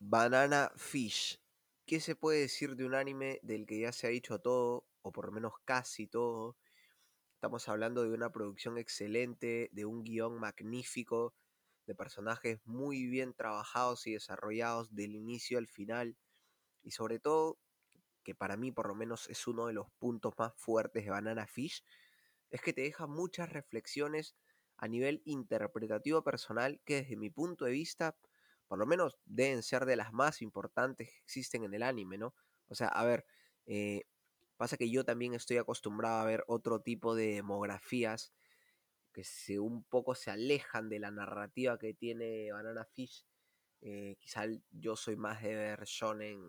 Banana Fish. ¿Qué se puede decir de un anime del que ya se ha dicho todo, o por lo menos casi todo? Estamos hablando de una producción excelente, de un guion magnífico, de personajes muy bien trabajados y desarrollados del inicio al final, y sobre todo, que para mí por lo menos es uno de los puntos más fuertes de Banana Fish, es que te deja muchas reflexiones a nivel interpretativo personal que desde mi punto de vista por lo menos deben ser de las más importantes que existen en el anime, ¿no? O sea, a ver, eh, pasa que yo también estoy acostumbrado a ver otro tipo de demografías que se, un poco se alejan de la narrativa que tiene Banana Fish. Eh, quizá yo soy más de ver shonen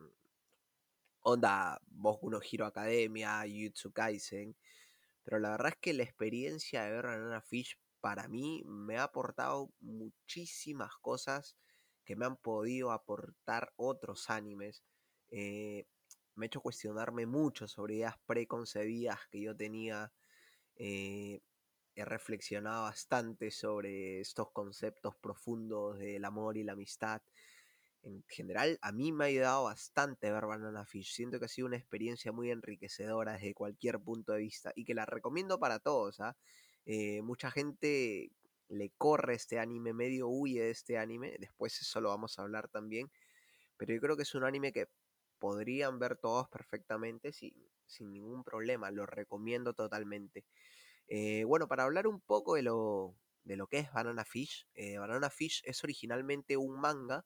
onda Boku no Hero Academia, Yutsu Kaisen, pero la verdad es que la experiencia de ver Banana Fish para mí me ha aportado muchísimas cosas que me han podido aportar otros animes. Eh, me ha hecho cuestionarme mucho sobre ideas preconcebidas que yo tenía. Eh, he reflexionado bastante sobre estos conceptos profundos del amor y la amistad. En general, a mí me ha ayudado bastante ver Banana Fish. Siento que ha sido una experiencia muy enriquecedora desde cualquier punto de vista y que la recomiendo para todos. ¿ah? Eh, mucha gente le corre este anime, medio huye de este anime, después eso lo vamos a hablar también, pero yo creo que es un anime que podrían ver todos perfectamente sin, sin ningún problema, lo recomiendo totalmente. Eh, bueno, para hablar un poco de lo, de lo que es Banana Fish, eh, Banana Fish es originalmente un manga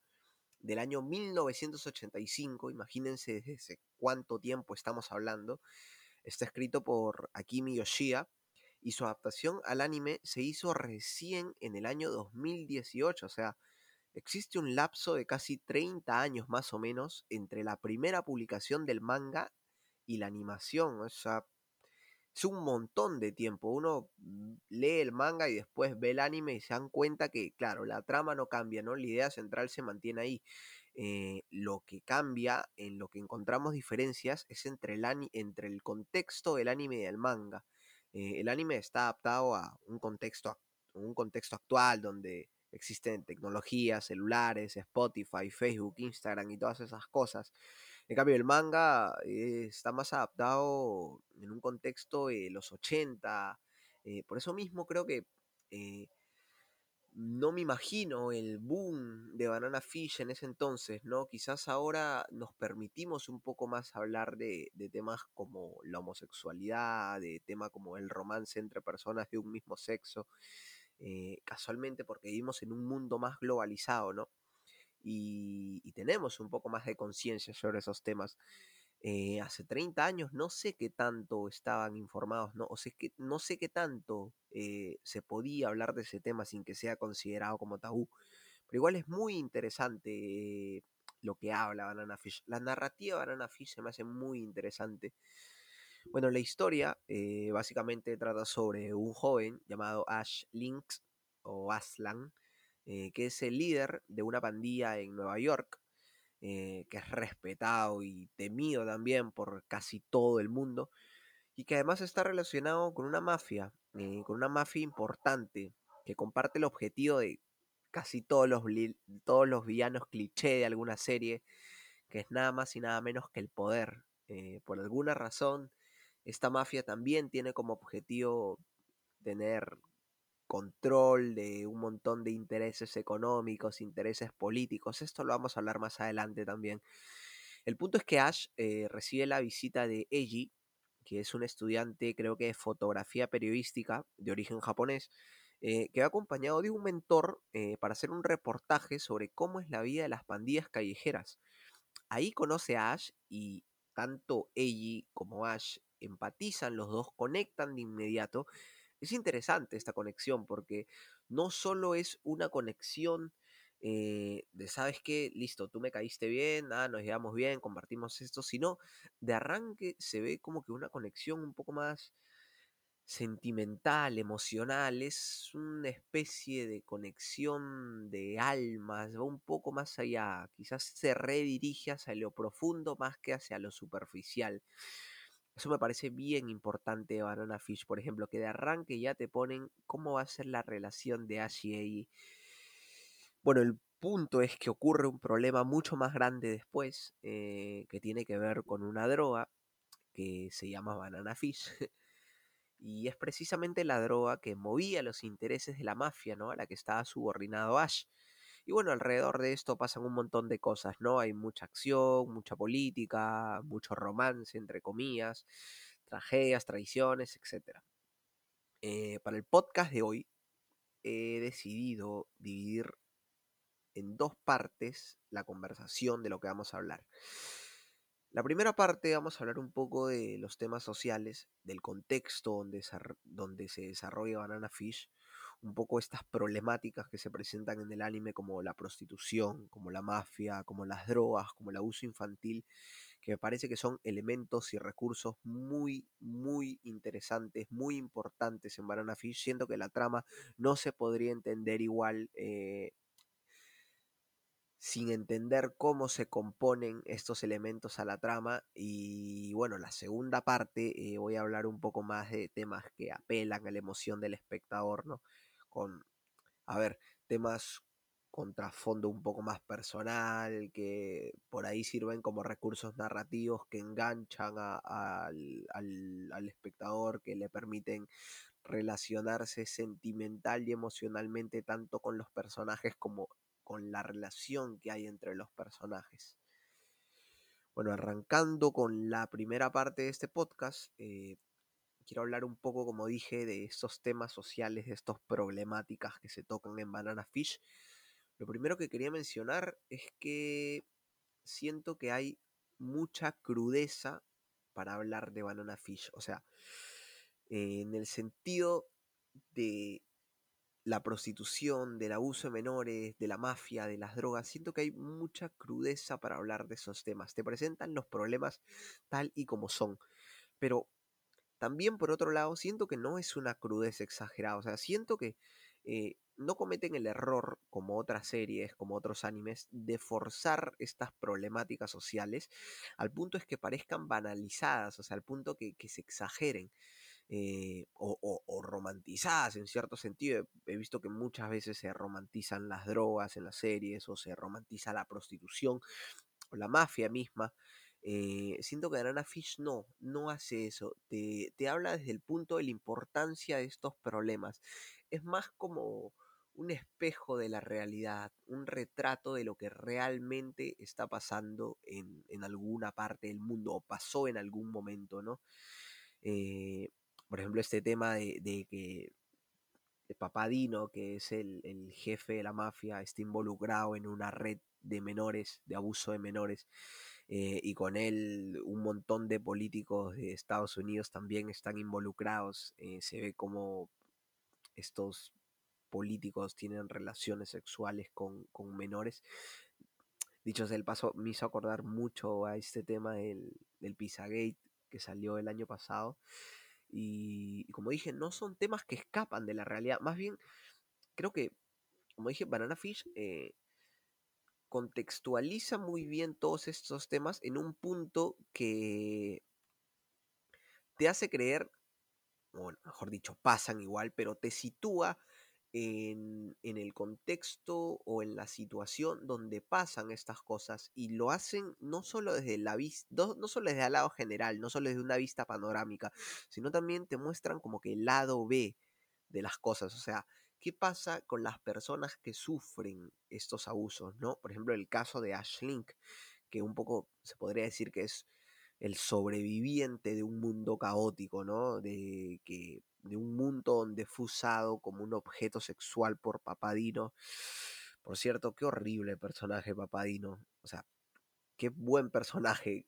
del año 1985, imagínense desde cuánto tiempo estamos hablando, está escrito por Akimi Yoshida, y su adaptación al anime se hizo recién en el año 2018, o sea, existe un lapso de casi 30 años más o menos entre la primera publicación del manga y la animación, o sea, es un montón de tiempo. Uno lee el manga y después ve el anime y se dan cuenta que, claro, la trama no cambia, ¿no? La idea central se mantiene ahí. Eh, lo que cambia, en lo que encontramos diferencias, es entre el, entre el contexto del anime y del manga. Eh, el anime está adaptado a un contexto, un contexto actual donde existen tecnologías, celulares, Spotify, Facebook, Instagram y todas esas cosas. En cambio, el manga eh, está más adaptado en un contexto de los 80. Eh, por eso mismo creo que no me imagino el boom de Banana Fish en ese entonces, ¿no? Quizás ahora nos permitimos un poco más hablar de, temas como la homosexualidad, de temas como el romance entre personas de un mismo sexo, eh, casualmente porque vivimos en un mundo más globalizado, ¿no? Y, y tenemos un poco más de conciencia sobre esos temas. Eh, hace 30 años no sé qué tanto estaban informados, no, o sea, que, no sé qué tanto eh, se podía hablar de ese tema sin que sea considerado como tabú. Pero igual es muy interesante lo que habla Banana Fish. La narrativa de Banana Fish se me hace muy interesante. Bueno, la historia eh, básicamente trata sobre un joven llamado Ash Lynx o Aslan, que es el líder de una pandilla en Nueva York eh, que es respetado y temido también por casi todo el mundo, y que además está relacionado con una mafia, eh, con una mafia importante, que comparte el objetivo de casi todos los, todos los villanos cliché de alguna serie, que es nada más y nada menos que el poder. Eh, por alguna razón, esta mafia también tiene como objetivo tener control de un montón de intereses económicos, intereses políticos. Esto lo vamos a hablar más adelante también. El punto es que Ash eh, recibe la visita de Eiji, que es un estudiante, creo que de fotografía periodística de origen japonés, eh, que va acompañado de un mentor eh, para hacer un reportaje sobre cómo es la vida de las pandillas callejeras. Ahí conoce a Ash y tanto Eiji como Ash empatizan, los dos conectan de inmediato es interesante esta conexión porque no solo es una conexión eh, de, ¿sabes qué? Listo, tú me caíste bien, ah, nos llevamos bien, compartimos esto, sino de arranque se ve como que una conexión un poco más sentimental, emocional, es una especie de conexión de almas, va un poco más allá, quizás se redirige hacia lo profundo más que hacia lo superficial. Eso me parece bien importante de Banana Fish, por ejemplo, que de arranque ya te ponen cómo va a ser la relación de Ash y Bueno, el punto es que ocurre un problema mucho más grande después, eh, que tiene que ver con una droga que se llama Banana Fish. y es precisamente la droga que movía los intereses de la mafia, ¿no? A la que estaba subordinado Ash. Y bueno, alrededor de esto pasan un montón de cosas, ¿no? Hay mucha acción, mucha política, mucho romance, entre comillas, tragedias, traiciones, etc. Eh, para el podcast de hoy he decidido dividir en dos partes la conversación de lo que vamos a hablar. La primera parte vamos a hablar un poco de los temas sociales, del contexto donde, donde se desarrolla Banana Fish, un poco estas problemáticas que se presentan en el anime como la prostitución, como la mafia, como las drogas, como el abuso infantil, que me parece que son elementos y recursos muy, muy interesantes, muy importantes en Banana Fish. Siento que la trama no se podría entender igual eh, sin entender cómo se componen estos elementos a la trama. Y bueno, la segunda parte eh, voy a hablar un poco más de temas que apelan a la emoción del espectador, ¿no? Con, a ver, temas con trasfondo un poco más personal, que por ahí sirven como recursos narrativos que enganchan al, al espectador, que le permiten relacionarse sentimental y emocionalmente tanto con los personajes como con la relación que hay entre los personajes. Bueno, arrancando con la primera parte de este podcast, eh, quiero hablar un poco, como dije, de estos temas sociales, de estas problemáticas que se tocan en Banana Fish. Lo primero que quería mencionar es que siento que hay mucha crudeza para hablar de Banana Fish. O sea, en el sentido de la prostitución, del abuso de menores, de la mafia, de las drogas. Siento que hay mucha crudeza para hablar de esos temas. Te presentan los problemas tal y como son. Pero también por otro lado, siento que no es una crudeza exagerada. O sea, siento que eh, no cometen el error, como otras series, como otros animes, de forzar estas problemáticas sociales al punto es que parezcan banalizadas, o sea, al punto que, se exageren. Eh, o, romantizadas en cierto sentido. He visto que muchas veces se romantizan las drogas en las series o se romantiza la prostitución o la mafia misma. Eh, siento que Banana Fish no, no hace eso. Te, te habla desde el punto de la importancia de estos problemas. Es más como un espejo de la realidad, un retrato de lo que realmente está pasando en, en alguna parte del mundo o pasó en algún momento, ¿no? Eh, por ejemplo, este tema de, que el Papadino, que es el, jefe de la mafia, está involucrado en una red de menores, de abuso de menores, eh, y con él un montón de políticos de Estados Unidos también están involucrados. Eh, se ve como estos políticos tienen relaciones sexuales con, menores. Dicho sea el paso, me hizo acordar mucho a este tema del, del Pizzagate que salió el año pasado. Y, como dije, no son temas que escapan de la realidad. Más bien, creo que, como dije, Banana Fish eh, contextualiza muy bien todos estos temas en un punto que te hace creer, bueno, mejor dicho, pasan igual, pero te sitúa en, el contexto o en la situación donde pasan estas cosas y lo hacen no solo desde la vista, no, solo desde el lado general, no solo desde una vista panorámica, sino también te muestran como que el lado B de las cosas, o sea, ¿qué pasa con las personas que sufren estos abusos, no? Por ejemplo, el caso de Ashlink, que un poco se podría decir que es el sobreviviente de un mundo caótico, ¿no? De, que, de un mundo donde fue usado como un objeto sexual por Papadino. Por cierto, qué horrible personaje Papadino. O sea, qué buen personaje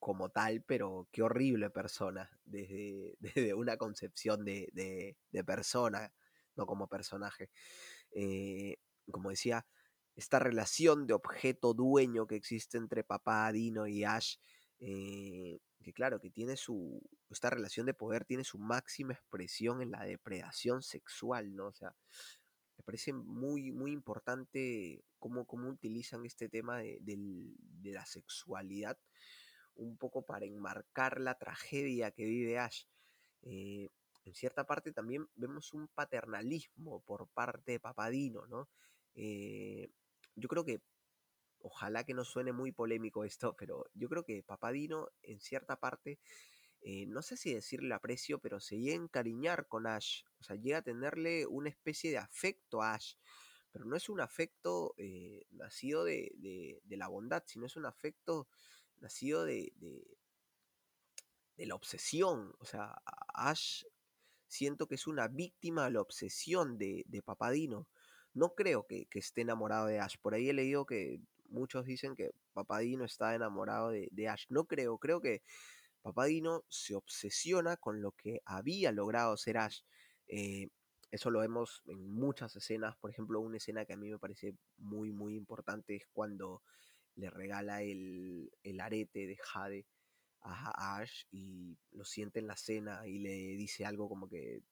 como tal, pero qué horrible persona desde, desde una concepción de, de, persona, no como personaje. Eh, como decía, esta relación de objeto dueño que existe entre Papadino y Ash eh, que claro, que tiene su, esta relación de poder tiene su máxima expresión en la depredación sexual, ¿no? O sea, me parece muy, muy importante cómo, cómo utilizan este tema de, la sexualidad un poco para enmarcar la tragedia que vive Ash. Eh, en cierta parte también vemos un paternalismo por parte de Papadino, ¿no? Eh, yo creo que, ojalá que no suene muy polémico esto, pero yo creo que Papadino en cierta parte, eh, no sé si decirle aprecio, pero se llega a encariñar con Ash, o sea, llega a tenerle una especie de afecto a Ash, pero no es un afecto eh, nacido de, de, la bondad, sino es un afecto nacido de, de, de la obsesión, o sea, Ash siento que es una víctima de la obsesión de, de Papadino. No creo que, esté enamorado de Ash. Por ahí he leído que muchos dicen que Papadino está enamorado de, Ash. No creo, creo que Papadino se obsesiona con lo que había logrado ser Ash. Eh, eso lo vemos en muchas escenas. Por ejemplo, una escena que a mí me parece muy, muy importante es cuando le regala el, el arete de Jade a Ash y lo siente en la cena y le dice algo como que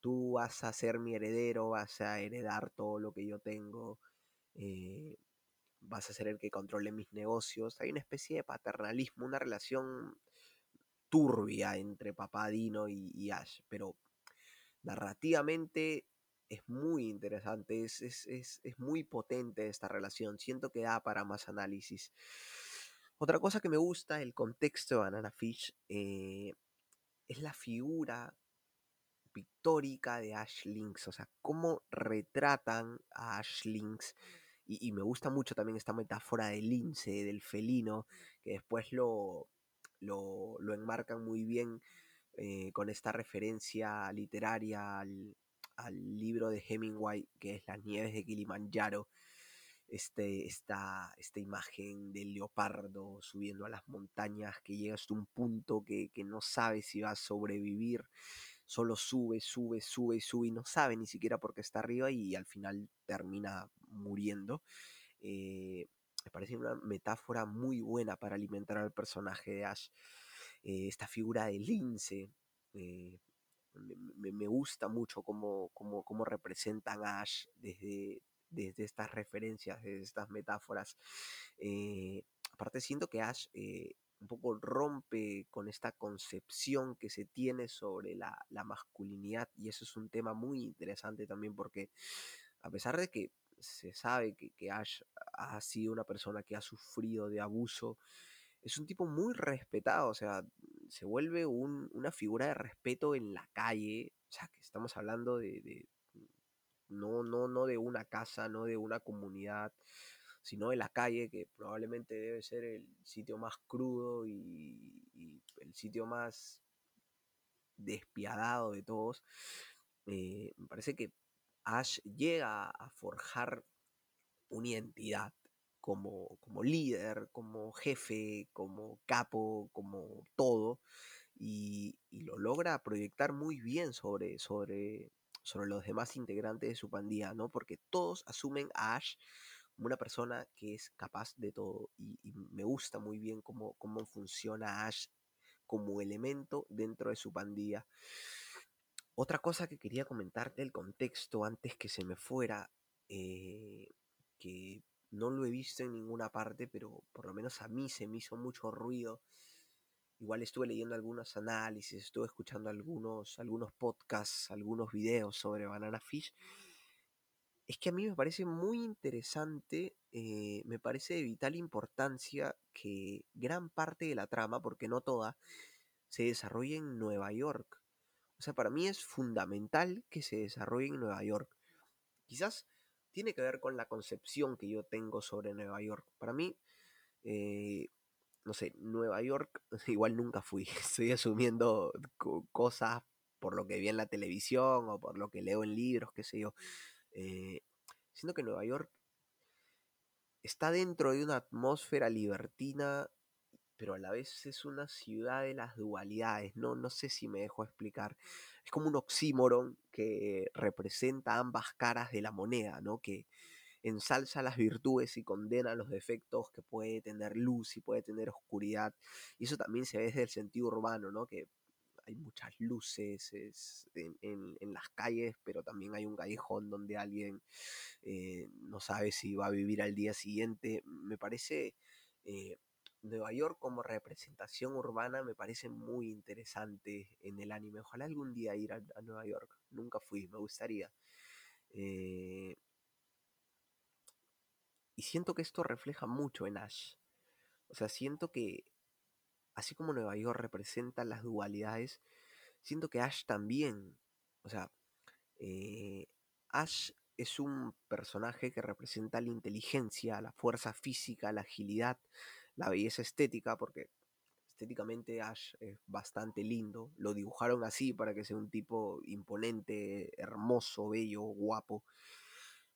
tú vas a ser mi heredero, vas a heredar todo lo que yo tengo, eh, vas a ser el que controle mis negocios. Hay una especie de paternalismo, una relación turbia entre Papadino y, y Ash, pero narrativamente es muy interesante, es, es, muy potente esta relación, siento que da para más análisis. Otra cosa que me gusta, el contexto de Banana Fish, eh, es la figura pictórica de Ash Lynx, o sea, cómo retratan a Ash Lynx. Y, me gusta mucho también esta metáfora del lince, del felino, que después lo, lo, enmarcan muy bien eh, con esta referencia literaria al, al libro de Hemingway, que es Las nieves de Kilimanjaro, este, esta, esta imagen del leopardo subiendo a las montañas que llega hasta un punto que, no sabe si va a sobrevivir, solo sube, sube, sube, sube y no sabe ni siquiera por qué está arriba y al final termina muriendo. Eh, me parece una metáfora muy buena para alimentar al personaje de Ash. Eh, esta figura de lince. Eh, me, gusta mucho cómo, cómo, cómo representan a Ash desde, desde estas referencias, desde estas metáforas. Eh, aparte siento que Ash eh, un poco rompe con esta concepción que se tiene sobre la, masculinidad y eso es un tema muy interesante también porque a pesar de que se sabe que, que Ash ha sido una persona que ha sufrido de abuso, es un tipo muy respetado, o sea, se vuelve una figura de respeto en la calle, o sea, que estamos hablando de, no, no, no de una casa, no de una comunidad, sino de la calle, que probablemente debe ser el sitio más crudo y, el sitio más despiadado de todos. Eh, me parece que Ash llega a forjar una identidad como, como líder, como jefe, como capo, como todo, y, y, lo logra proyectar muy bien sobre, sobre, sobre los demás integrantes de su pandilla, ¿no? Porque todos asumen a Ash como una persona que es capaz de todo y, me gusta muy bien cómo, cómo funciona Ash como elemento dentro de su pandilla. Otra cosa que quería comentarte del contexto antes que se me fuera, eh, que no lo he visto en ninguna parte, pero por lo menos a mí se me hizo mucho ruido Igual estuve leyendo algunos análisis, estuve escuchando algunos, algunos podcasts, algunos videos sobre Banana Fish. Es que a mí me parece muy interesante, eh, me parece de vital importancia que gran parte de la trama, porque no toda, se desarrolle en Nueva York. O sea, para mí es fundamental que se desarrolle en Nueva York. Quizás tiene que ver con la concepción que yo tengo sobre Nueva York. Para mí, eh, no sé, Nueva York, igual nunca fui. Estoy asumiendo cosas por lo que vi en la televisión o por lo que leo en libros, qué sé yo. Eh, siento que Nueva York está dentro de una atmósfera libertina, pero a la vez es una ciudad de las dualidades. No, no sé si me dejo explicar. Es como un oxímoron que representa ambas caras de la moneda, ¿no? Que, ensalza las virtudes y condena los defectos que puede tener luz y puede tener oscuridad. Y eso también se ve desde el sentido urbano, ¿no? Que hay muchas luces en, las calles, pero también hay un callejón donde alguien eh, no sabe si va a vivir al día siguiente. Me parece eh, Nueva York como representación urbana me parece muy interesante en el anime. Ojalá algún día ir a, Nueva York. Nunca fui, me gustaría. Eh, y siento que esto refleja mucho en Ash. O sea, siento que, así como Nueva York representa las dualidades, siento que Ash también. O sea, eh, Ash es un personaje que representa la inteligencia, la fuerza física, la agilidad, la belleza estética, porque estéticamente Ash es bastante lindo. Lo dibujaron así para que sea un tipo imponente, hermoso, bello, guapo.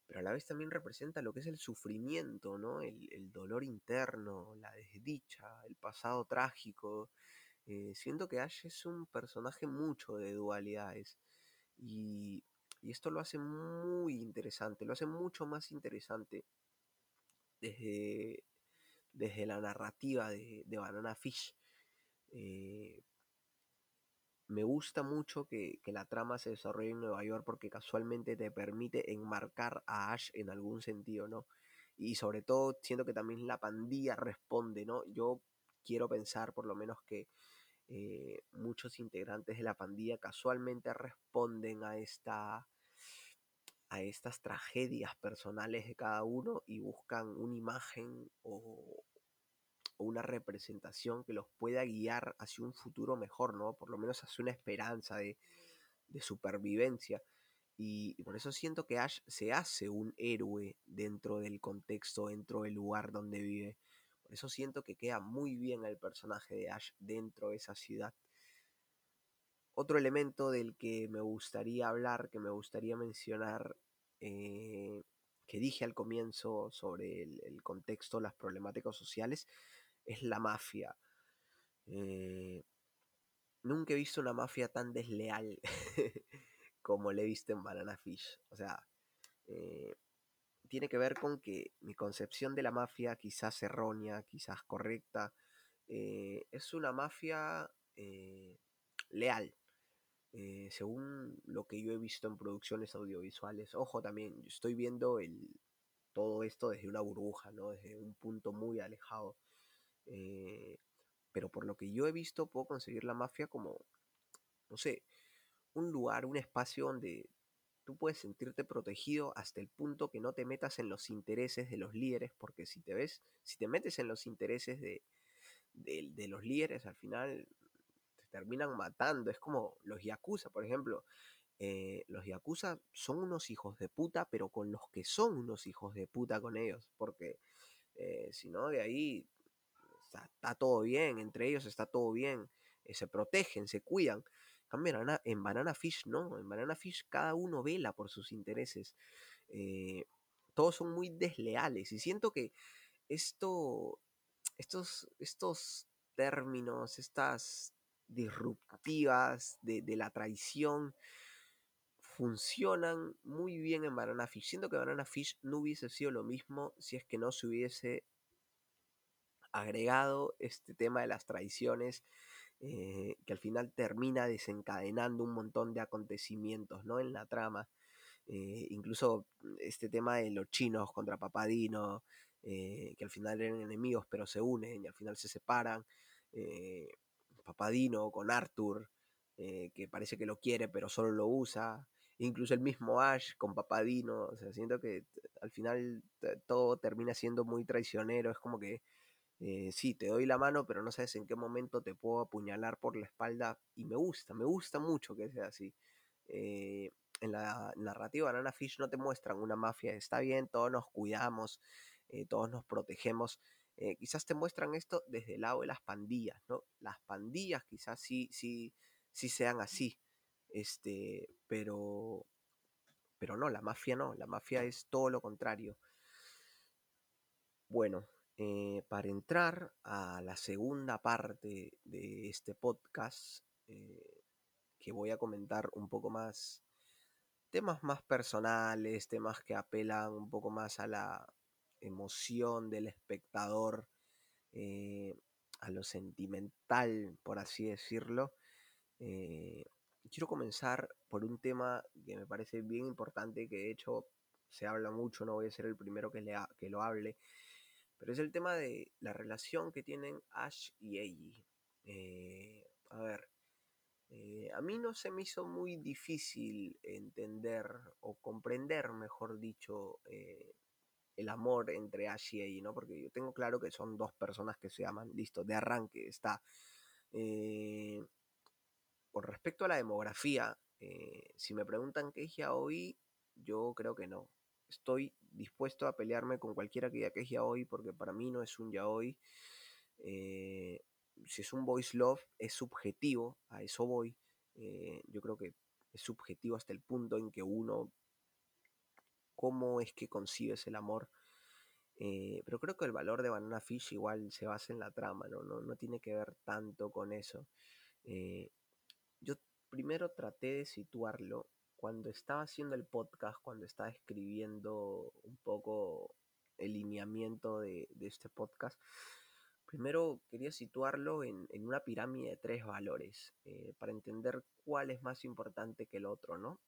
Pero a la vez también representa lo que es el sufrimiento, ¿no? El, dolor interno, la desdicha, el pasado trágico. Eh, siento que Ash es un personaje mucho de dualidades. Y, esto lo hace muy interesante, lo hace mucho más interesante desde, desde la narrativa de, de Banana Fish. Eh, me gusta mucho que, la trama se desarrolle en Nueva York porque casualmente te permite enmarcar a Ash en algún sentido, ¿no? Y sobre todo siento que también la pandilla responde, ¿no? Yo quiero pensar por lo menos que eh, muchos integrantes de la pandilla casualmente responden a esta a estas tragedias personales de cada uno y buscan una imagen o, una representación que los pueda guiar hacia un futuro mejor, ¿no? Por lo menos hacia una esperanza de, supervivencia. Y, por eso siento que Ash se hace un héroe dentro del contexto, dentro del lugar donde vive. Por eso siento que queda muy bien el personaje de Ash dentro de esa ciudad. Otro elemento del que me gustaría hablar, que me gustaría mencionar, eh, que dije al comienzo sobre el, contexto, las problemáticas sociales, es la mafia. Eh, nunca he visto una mafia tan desleal como le he visto en Banana Fish. O sea, eh, tiene que ver con que mi concepción de la mafia, quizás errónea, quizás correcta, eh, es una mafia leal. Según lo que yo he visto en producciones audiovisuales, ojo también, estoy viendo el, todo esto desde una burbuja, ¿no? desde un punto muy alejado. Pero por lo que yo he visto, puedo conseguir la mafia como, no sé, un lugar, un espacio donde tú puedes sentirte protegido hasta el punto que no te metas en los intereses de los líderes, porque si te ves, si te metes en los intereses de, de, los líderes, al final te terminan matando. Es como los Yakuza, por ejemplo. Eh, los Yakuza son unos hijos de puta, pero con los que son unos hijos de puta con ellos, porque eh, si no, de ahí está, todo bien, entre ellos está todo bien, eh, se protegen, se cuidan en Banana Fish no, en Banana Fish cada uno vela por sus intereses. Eh, todos son muy desleales y siento que esto, estos, estos términos, estas disruptivas de, la traición, funcionan muy bien en Banana Fish. Siento que Banana Fish no hubiese sido lo mismo si es que no se hubiese agregado este tema de las traiciones eh, que al final termina desencadenando un montón de acontecimientos ¿no? en la trama. Eh, incluso este tema de los chinos contra Papadino, eh, que al final eran enemigos pero se unen y al final se separan. Papadino con Arthur, que parece que lo quiere pero solo lo usa. Incluso el mismo Ash con Papadino. O sea, siento que al final todo termina siendo muy traicionero. Es como que eh, sí, te doy la mano, pero no sabes en qué momento te puedo apuñalar por la espalda. Y me gusta, me gusta mucho que sea así. Eh, en la narrativa Banana Fish no te muestran una mafia, está bien, todos nos cuidamos, eh, todos nos protegemos. quizás te muestran esto desde el lado de las pandillas, ¿no? Las pandillas quizás sí, sí, sí sean así. Este, pero, pero no, la mafia no, la mafia es todo lo contrario. Bueno, eh, para entrar a la segunda parte de este podcast, eh, que voy a comentar un poco más temas más personales, temas que apelan un poco más a la emoción del espectador, eh, a lo sentimental, por así decirlo. quiero comenzar por un tema que me parece bien importante, que de hecho se habla mucho, no voy a ser el primero que, lo hable, pero es el tema de la relación que tienen Ash y Eiji. Eh, a ver, eh, a mí no se me hizo muy difícil entender o comprender, mejor dicho, eh, el amor entre Ash y Ei, ¿no? Porque yo tengo claro que son dos personas que se aman, listo, de arranque está. Con respecto a la demografía, si me preguntan qué es yaoi, yo creo que no. Estoy dispuesto a pelearme con cualquiera que diga que es yaoi, porque para mí no es un yaoi. Eh, si es un voice love, es subjetivo, a eso voy. Eh, yo creo que es subjetivo hasta el punto en que uno, cómo es que concibes el amor. pero creo que el valor de Banana Fish igual se basa en la trama, no, no, no tiene que ver tanto con eso. yo primero traté de situarlo cuando estaba haciendo el podcast, cuando estaba escribiendo un poco el lineamiento de, este podcast, primero quería situarlo en, una pirámide de tres valores eh, para entender cuál es más importante que el otro, ¿no?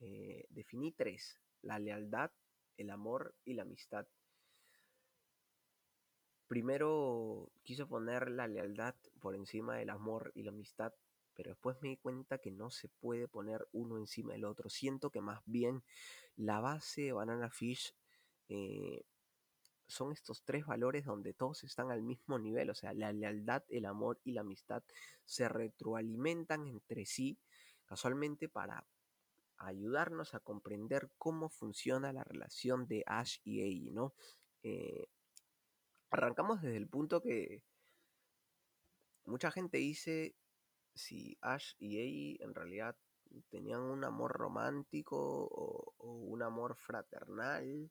Eh, definí tres, la lealtad, el amor y la amistad. Primero quise poner la lealtad por encima del amor y la amistad pero después me di cuenta que no se puede poner uno encima del otro. Siento que más bien la base de Banana Fish eh, son estos tres valores donde todos están al mismo nivel, o sea, la lealtad, el amor y la amistad se retroalimentan entre sí, casualmente para ayudarnos a comprender cómo funciona la relación de Ash y Ei, ¿no? Eh, arrancamos desde el punto que mucha gente dice si Ash y Ei en realidad tenían un amor romántico o, un amor fraternal.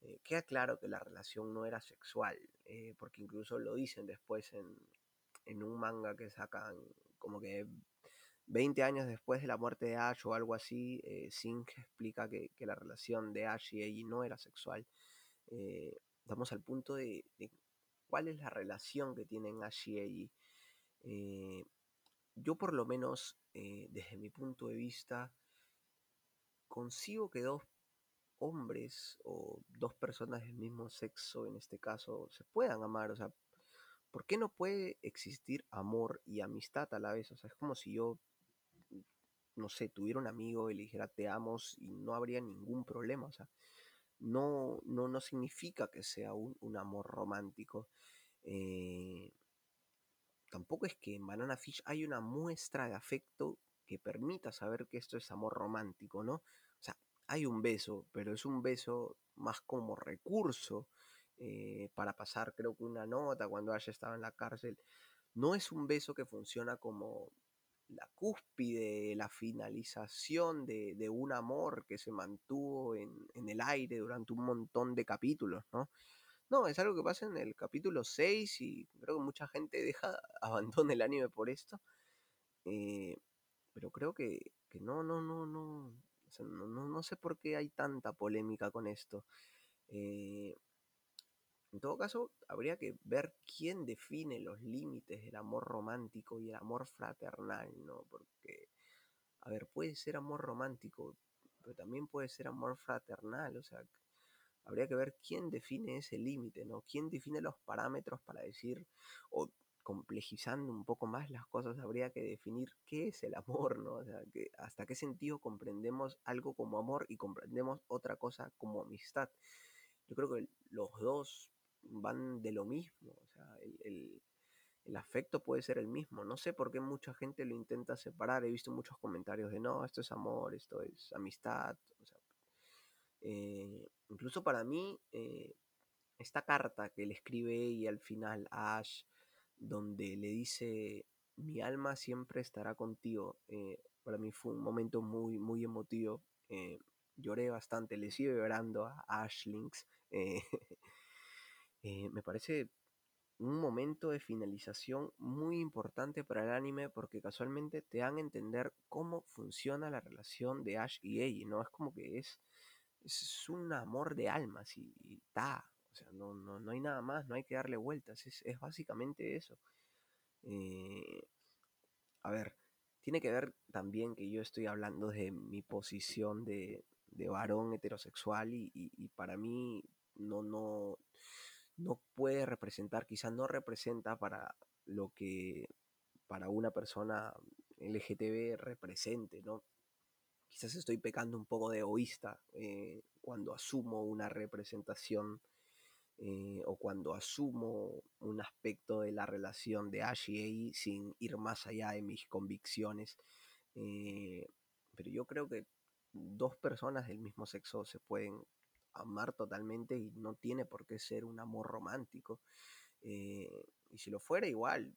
Eh, queda claro que la relación no era sexual, eh, porque incluso lo dicen después en, un manga que sacan como que 20 años después de la muerte de Ash o algo así, eh, explica que, la relación de Ash y Ei no era sexual. Estamos eh, al punto de, cuál es la relación que tienen Ash y Ei yo por lo menos, eh, desde mi punto de vista, consigo que dos hombres o dos personas del mismo sexo, en este caso, se puedan amar. O sea, ¿por qué no puede existir amor y amistad a la vez? O sea, es como si yo, no sé, tuviera un amigo y le dijera te amo y no habría ningún problema. O sea, no, no, no significa que sea un, un amor romántico. Eh, tampoco es que en Banana Fish hay una muestra de afecto que permita saber que esto es amor romántico, ¿no? O sea, hay un beso, pero es un beso más como recurso eh, para pasar, creo que una nota cuando haya estado en la cárcel. No es un beso que funciona como la cúspide, la finalización de, un amor que se mantuvo en, en, el aire durante un montón de capítulos, ¿no? No, es algo que pasa en el capítulo 6 y creo que mucha gente deja, abandona el anime por esto. Eh, pero creo que, no, no, no, no, no, no, sé por qué hay tanta polémica con esto. Eh, en todo caso, habría que ver quién define los límites del amor romántico y el amor fraternal, ¿no? Porque, a ver, puede ser amor romántico, pero también puede ser amor fraternal, o sea, habría que ver quién define ese límite, ¿no? ¿Quién define los parámetros para decir, o complejizando un poco más las cosas, habría que definir qué es el amor, ¿no? O sea, que hasta qué sentido comprendemos algo como amor y comprendemos otra cosa como amistad. Yo creo que los dos van de lo mismo, o sea, el, afecto puede ser el mismo. No sé por qué mucha gente lo intenta separar. He visto muchos comentarios de no, esto es amor, esto es amistad. Eh, incluso para mí, eh, esta carta que le escribe y al final a Ash, donde le dice, mi alma siempre estará contigo, eh, para mí fue un momento muy, muy emotivo. lloré bastante, le sigo llorando a Ash Links. me parece un momento de finalización muy importante para el anime porque casualmente te dan a entender cómo funciona la relación de Ash y Eiji, ¿no? Es como que es es un amor de almas y, está. O sea, no, no, hay nada más, no hay que darle vueltas. Es, básicamente eso. Eh, a ver, tiene que ver también que yo estoy hablando de mi posición de, varón heterosexual y, para mí no, no, no puede representar, quizás no representa para lo que para una persona LGTB represente, ¿no? Quizás estoy pecando un poco de egoísta eh, cuando asumo una representación eh, o cuando asumo un aspecto de la relación de Ash y Ei sin ir más allá de mis convicciones. Eh, pero yo creo que dos personas del mismo sexo se pueden amar totalmente y no tiene por qué ser un amor romántico. Y si lo fuera, igual,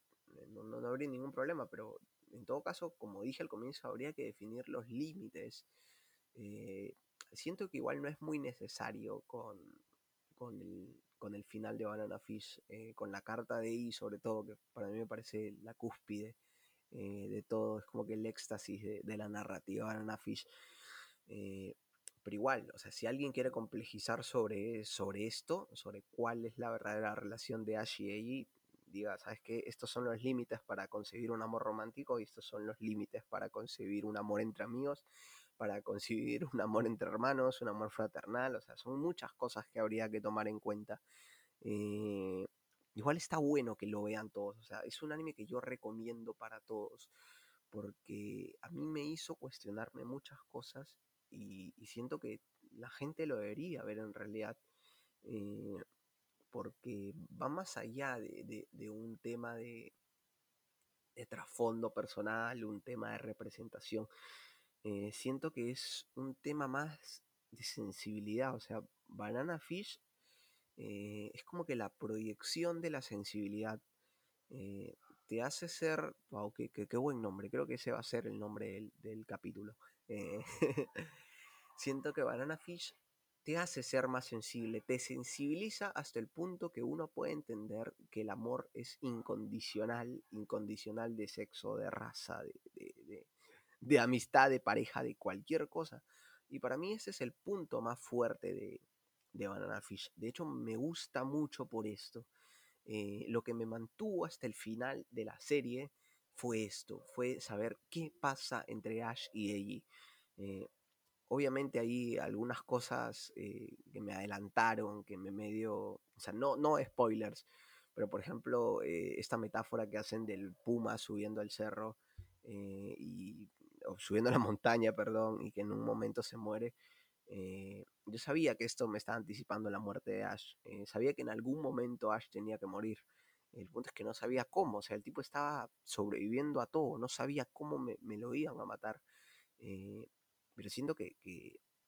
no, no, habría ningún problema, pero en todo caso, como dije al comienzo, habría que definir los límites. siento que igual no es muy necesario con, con el, con el final de Banana Fish, eh, con la carta de I sobre todo, que para mí me parece la cúspide eh, de todo, es como que el éxtasis de, la narrativa Banana Fish. Eh, pero igual, o sea, si alguien quiere complejizar sobre, sobre esto, sobre cuál es la verdadera relación de Ash y Eiji, diga, ¿sabes qué? Estos son los límites para concebir un amor romántico y estos son los límites para concebir un amor entre amigos para concebir un amor entre hermanos, un amor fraternal, o sea, son muchas cosas que habría que tomar en cuenta. Eh, igual está bueno que lo vean todos, o sea, es un anime que yo recomiendo para todos, porque a mí me hizo cuestionarme muchas cosas y, siento que la gente lo debería ver en realidad. Eh, porque va más allá de, un tema de, de trasfondo personal, un tema de representación. Eh, siento que es un tema más de sensibilidad. O sea, Banana Fish eh, es como que la proyección de la sensibilidad eh, te hace ser. Wow, qué, buen nombre. Creo que ese va a ser el nombre del, capítulo. siento que Banana Fish te hace ser más sensible, te sensibiliza hasta el punto que uno puede entender que el amor es incondicional, incondicional de sexo, de raza, de, de amistad, de pareja, de cualquier cosa. Y para mí ese es el punto más fuerte de, de Banana Fish. De hecho, me gusta mucho por esto. Eh, lo que me mantuvo hasta el final de la serie fue esto, fue saber qué pasa entre Ash y Eiji. Eh, obviamente hay algunas cosas eh, que me adelantaron, que me medio, o sea, no, no spoilers, pero por ejemplo, esta metáfora que hacen del puma subiendo al cerro y subiendo la montaña, perdón, y que en un momento se muere. Eh, yo sabía que esto me estaba anticipando la muerte de Ash. Eh, sabía que en algún momento Ash tenía que morir. El punto es que no sabía cómo. O sea, el tipo estaba sobreviviendo a todo. No sabía cómo me, lo iban a matar. Eh, pero siento que,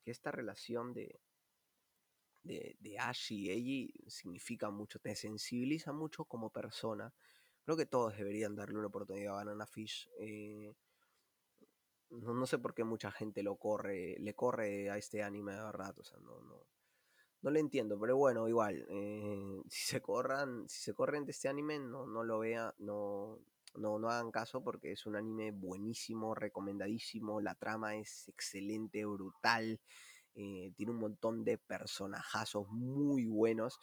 esta relación de, de, Ash y Eiji significa mucho. Te sensibiliza mucho como persona. Creo que todos deberían darle una oportunidad a Banana Fish. No, sé por qué mucha gente lo corre, le corre a este anime de verdad, o sea, no, no, no le entiendo, pero bueno, igual, eh, si se corran, si se corren de este anime, no, no lo vean, no, no, no hagan caso porque es un anime buenísimo, recomendadísimo, la trama es excelente, brutal, eh, tiene un montón de personajazos muy buenos,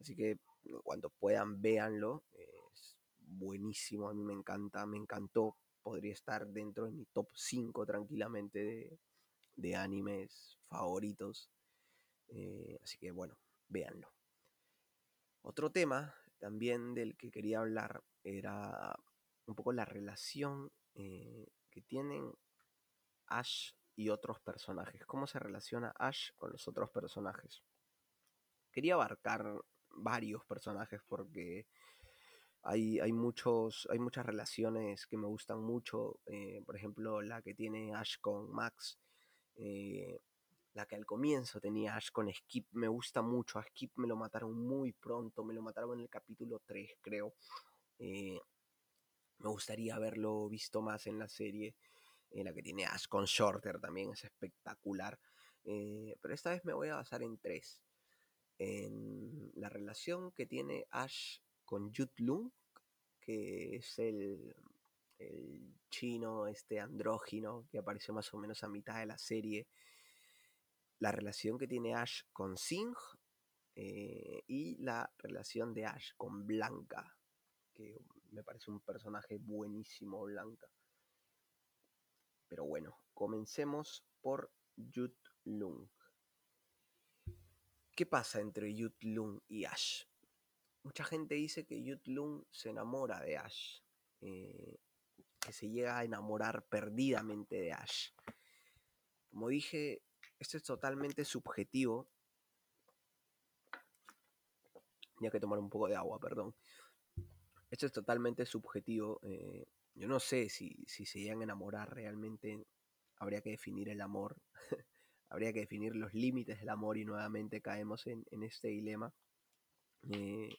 así que cuando puedan véanlo, es buenísimo, a mí me encanta, me encantó podría estar dentro de mi top 5 tranquilamente de, animes favoritos. Eh, así que bueno, véanlo. Otro tema también del que quería hablar era un poco la relación eh, que tienen Ash y otros personajes. ¿Cómo se relaciona Ash con los otros personajes? Quería abarcar varios personajes porque hay, hay, muchos, hay muchas relaciones que me gustan mucho. Eh, por ejemplo, la que tiene Ash con Max. Eh, la que al comienzo tenía Ash con Skip. Me gusta mucho. A Skip me lo mataron muy pronto. Me lo mataron en el capítulo 3, creo. Me gustaría haberlo visto más en la serie. la que tiene Ash con Shorter también es espectacular. pero esta vez me voy a basar en tres. En la relación que tiene Ash con Jut Lung, que es el, chino, este andrógino, que apareció más o menos a mitad de la serie. La relación que tiene Ash con Singh eh, y la relación de Ash con Blanca, que me parece un personaje buenísimo, Blanca. Pero bueno, comencemos por Yut Lung. ¿Qué pasa entre Yut Lung y Ash? mucha gente dice que Yut Lung se enamora de Ash, eh, que se llega a enamorar perdidamente de Ash. Como dije, esto es totalmente subjetivo. Ya que tomar un poco de agua, perdón. Esto es totalmente subjetivo. Eh, yo no sé si, si se llegan a enamorar realmente. Habría que definir el amor. habría que definir los límites del amor y nuevamente caemos en, este dilema. Eh,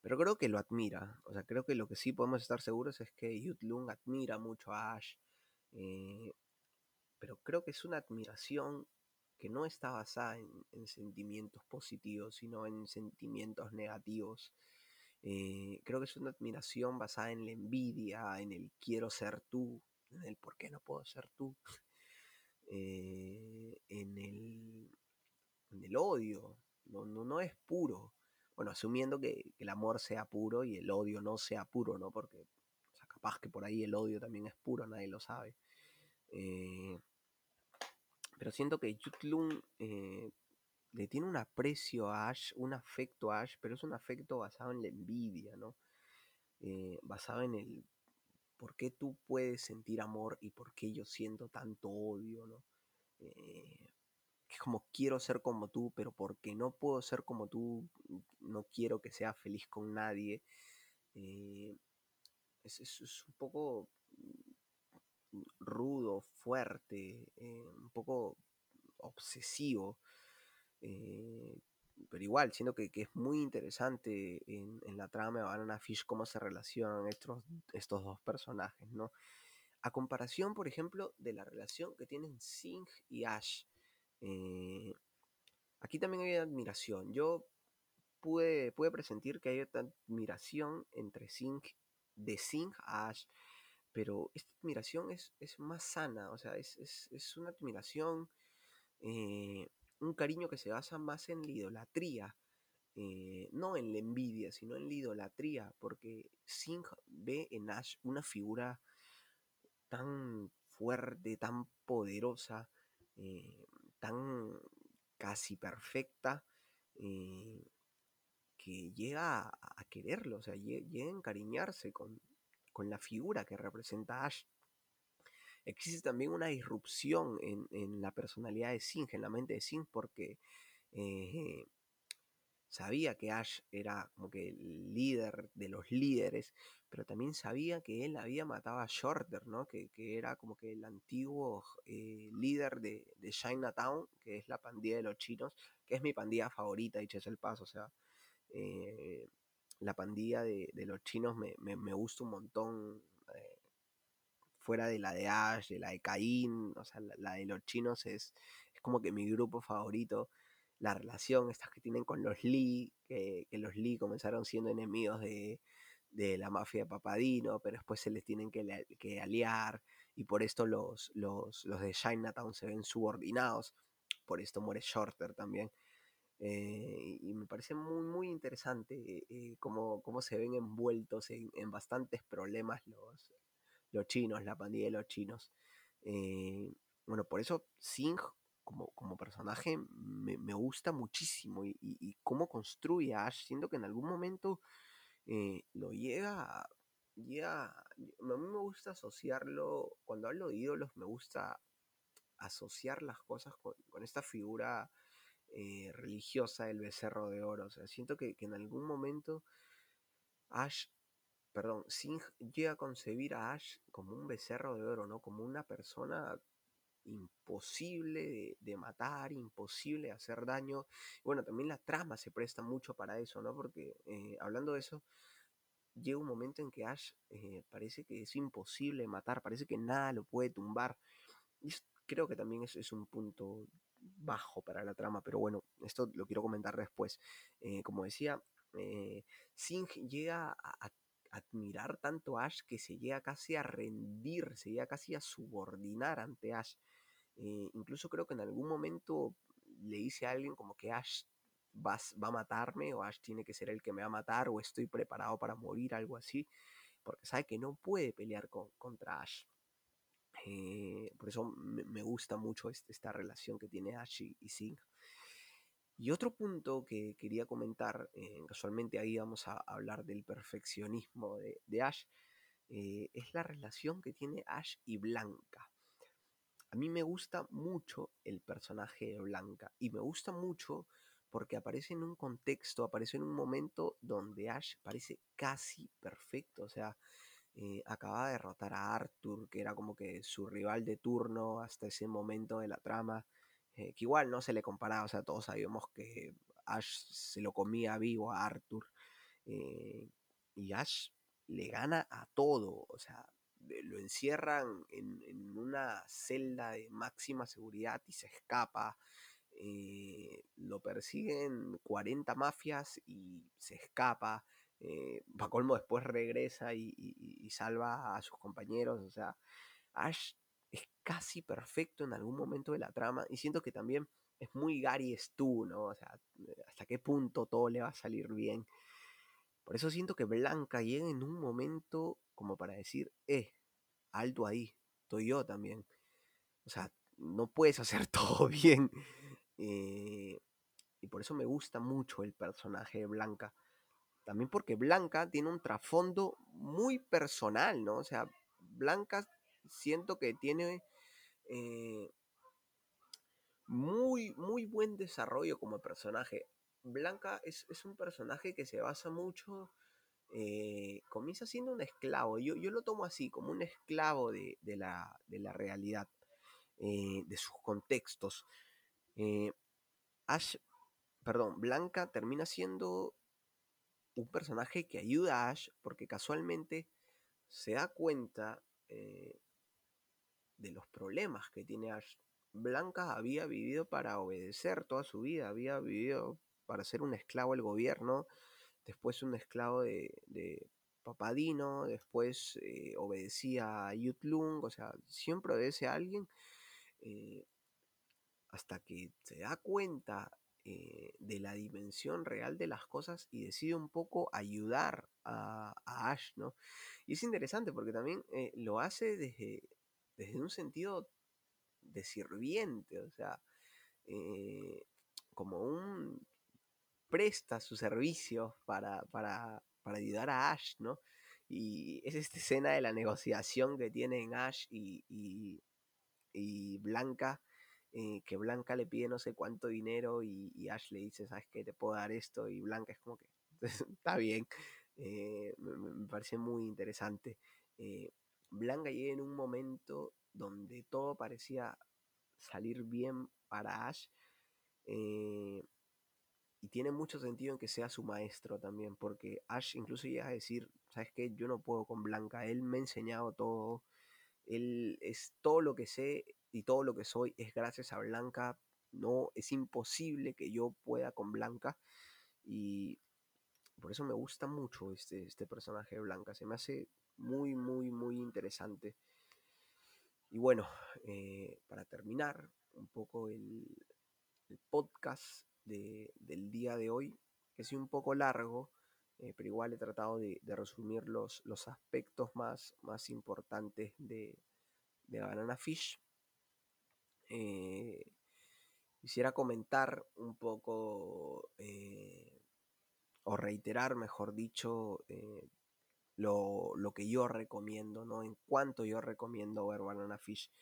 pero creo que lo admira. O sea, creo que lo que sí podemos estar seguros es que Yut Lung admira mucho a Ash. Eh, pero creo que es una admiración que no está basada en, sentimientos positivos, sino en sentimientos negativos. Eh, creo que es una admiración basada en la envidia, en el quiero ser tú, en el por qué no puedo ser tú, eh, en, el, en, el, odio. No, no, no, es puro. Bueno, asumiendo que, el amor sea puro y el odio no sea puro, ¿no? Porque capaz que por ahí el odio también es puro, nadie lo sabe. Eh, pero siento que Yutlun eh, le tiene un aprecio a Ash, un afecto a Ash, pero es un afecto basado en la envidia, ¿no? Eh, basado en el por qué tú puedes sentir amor y por qué yo siento tanto odio, ¿no? Eh, es como quiero ser como tú, pero porque no puedo ser como tú, no quiero que sea feliz con nadie. es, es, un poco rudo, fuerte, eh, un poco obsesivo. Eh, pero igual, siento que, es muy interesante en, la trama de Banana Fish cómo se relacionan estos, estos dos personajes, ¿no? A comparación, por ejemplo, de la relación que tienen Singh y Ash. Eh, aquí también hay admiración. Yo pude, pude presentir que hay admiración entre Singh, de Singh a Ash pero esta admiración es, más sana, o sea, es, una admiración, eh, un cariño que se basa más en la idolatría, eh, no en la envidia, sino en la idolatría, porque Singh ve en Ash una figura tan fuerte, tan poderosa, eh, tan casi perfecta, que llega a, quererlo, o sea, llega a encariñarse con, con la figura que representa Ash. Existe también una disrupción en, la personalidad de Singh, en la mente de Singh, porque eh, sabía que Ash era como que el líder de los líderes, pero también sabía que él había matado a Shorter, ¿no? Que, era como que el antiguo eh, líder de, Chinatown, que es la pandilla de los chinos, que es mi pandilla favorita, dicho es el paso, o sea, eh, la pandilla de, los chinos me, gusta un montón. Eh, fuera de la de Ash, de la de Caín, o sea, la, de los chinos es, es, como que mi grupo favorito. La relación estas que tienen con los Lee, que, los Lee comenzaron siendo enemigos de, la mafia de Papadino, pero después se les tienen que, aliar y por esto los, los, los de Chinatown se ven subordinados. Por esto muere Shorter también. Eh, y me parece muy, muy interesante eh, cómo, se ven envueltos en, bastantes problemas los, los chinos, la pandilla de los chinos. Eh, bueno, por eso Singh como, como personaje me, gusta muchísimo y, cómo construye a Ash, siendo que en algún momento lo llega, llega, a mí me gusta asociarlo, cuando hablo de ídolos me gusta asociar las cosas con, con esta figura eh, religiosa el becerro de oro. O sea, siento que, en algún momento Ash, perdón, Singh llega a concebir a Ash como un becerro de oro, ¿no? Como una persona imposible de, matar, imposible de hacer daño. Bueno, también la trama se presta mucho para eso, ¿no? Porque eh, hablando de eso, llega un momento en que Ash eh, parece que es imposible matar, parece que nada lo puede tumbar. Y creo que también es, es un punto bajo para la trama, pero bueno, esto lo quiero comentar después. Eh, como decía, Singh llega a, admirar tanto a Ash que se llega casi a rendir, se llega casi a subordinar ante Ash. Eh, incluso creo que en algún momento le dice a alguien como que Ash va, va, a matarme o Ash tiene que ser el que me va a matar o estoy preparado para morir, algo así, porque sabe que no puede pelear con, contra Ash. Eh, por eso me, gusta mucho esta relación que tiene Ash y, Singh. Y otro punto que quería comentar, eh, casualmente ahí vamos a hablar del perfeccionismo de, Ash, eh, es la relación que tiene Ash y Blanca. a mí me gusta mucho el personaje de Blanca y me gusta mucho porque aparece en un contexto, aparece en un momento donde Ash parece casi perfecto, o sea, eh, acaba de derrotar a Arthur, que era como que su rival de turno hasta ese momento de la trama, eh, que igual no se le comparaba, o sea, todos sabíamos que Ash se lo comía vivo a Arthur, eh, y Ash le gana a todo, o sea, lo encierran en, una celda de máxima seguridad y se escapa. Eh, lo persiguen 40 mafias y se escapa. Eh, colmo después regresa y, salva a sus compañeros. O sea, Ash casi perfecto en algún momento de la trama. Y siento que también es muy Gary Stu, ¿no? O sea, hasta qué punto todo le va a salir bien. Por eso siento que Blanca llega en un momento como para decir, eh, alto ahí, estoy yo también. O sea, no puedes hacer todo bien. Eh, y por eso me gusta mucho el personaje de Blanca. También porque Blanca tiene un trasfondo muy personal, ¿no? O sea, Blanca siento que tiene eh, muy, muy buen desarrollo como personaje. Blanca es, un personaje que se basa mucho, eh, comienza siendo un esclavo, yo, yo, lo tomo así, como un esclavo de, la, realidad, eh, de sus contextos. Ash, perdón, Blanca termina siendo un personaje que ayuda a Ash porque casualmente se da cuenta de los problemas que tiene Ash. Blanca había vivido para obedecer toda su vida, había vivido para ser un esclavo del gobierno, después un esclavo de, Papadino, después eh, obedecía a Yutlung, o sea, siempre obedece a alguien, eh, hasta que se da cuenta eh, de la dimensión real de las cosas y decide un poco ayudar a, Ash, ¿no? Y es interesante porque también lo hace desde, desde un sentido de sirviente, o sea, como un presta su servicio para, para, ayudar a Ash, ¿no? Y es esta escena de la negociación que tienen Ash y, y, Blanca, eh, que Blanca le pide no sé cuánto dinero y, Ash le dice, ¿sabes qué? Te puedo dar esto y Blanca es como que, está bien, eh, me, parece muy interesante. Eh, Blanca llega en un momento donde todo parecía salir bien para Ash y tiene mucho sentido en que sea su maestro también, porque Ash incluso llega a decir, ¿sabes qué? Yo no puedo con Blanca, él me ha enseñado todo, él es todo lo que sé y todo lo que soy es gracias a Blanca, no, es imposible que yo pueda con Blanca y por eso me gusta mucho este, este personaje de Blanca, se me hace muy, muy, muy interesante. Y bueno, eh, para terminar un poco el, podcast, del día de hoy, que es un poco largo, eh, pero igual he tratado de, resumir los, los, aspectos más, más importantes de, Banana Fish. Eh, quisiera comentar un poco, o reiterar, mejor dicho, lo, lo, que yo recomiendo, ¿no? En cuanto yo recomiendo ver Banana Fish.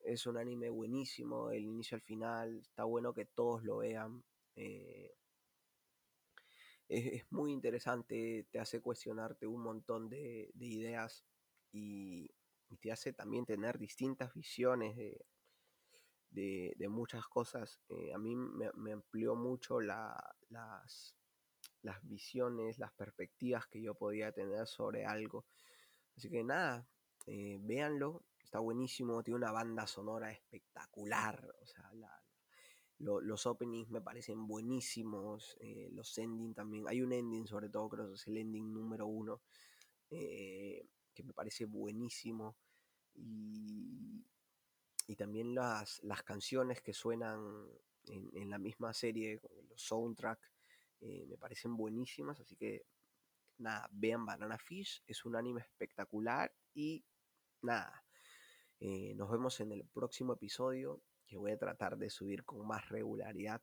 Es un anime buenísimo, del inicio al final, está bueno que todos lo vean. Eh, es, muy interesante, te hace cuestionarte un montón de, ideas y, te hace también tener distintas visiones de, de, muchas cosas. Eh, a mí me, amplió mucho las, las visiones, las perspectivas que yo podía tener sobre algo. Así que nada, eh, véanlo, está buenísimo, tiene una banda sonora espectacular, o sea, los openings me parecen buenísimos, eh, los endings también. Hay un ending, sobre todo, creo que es el ending número uno, eh, que me parece buenísimo. Y, también las, las, canciones que suenan en, la misma serie, los soundtracks, eh, me parecen buenísimas. Así que, nada, vean Banana Fish, es un anime espectacular. Y nada, nos vemos en el próximo episodio que voy a tratar de subir con más regularidad.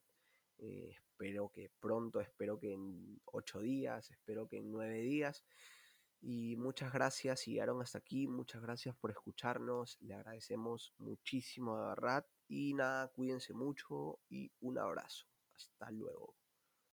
Eh, espero que pronto, espero que en ocho días, espero que en nueve días. Y muchas gracias llegaron hasta aquí, muchas gracias por escucharnos, le agradecemos muchísimo de verdad. Y nada, cuídense mucho y un abrazo. Hasta luego.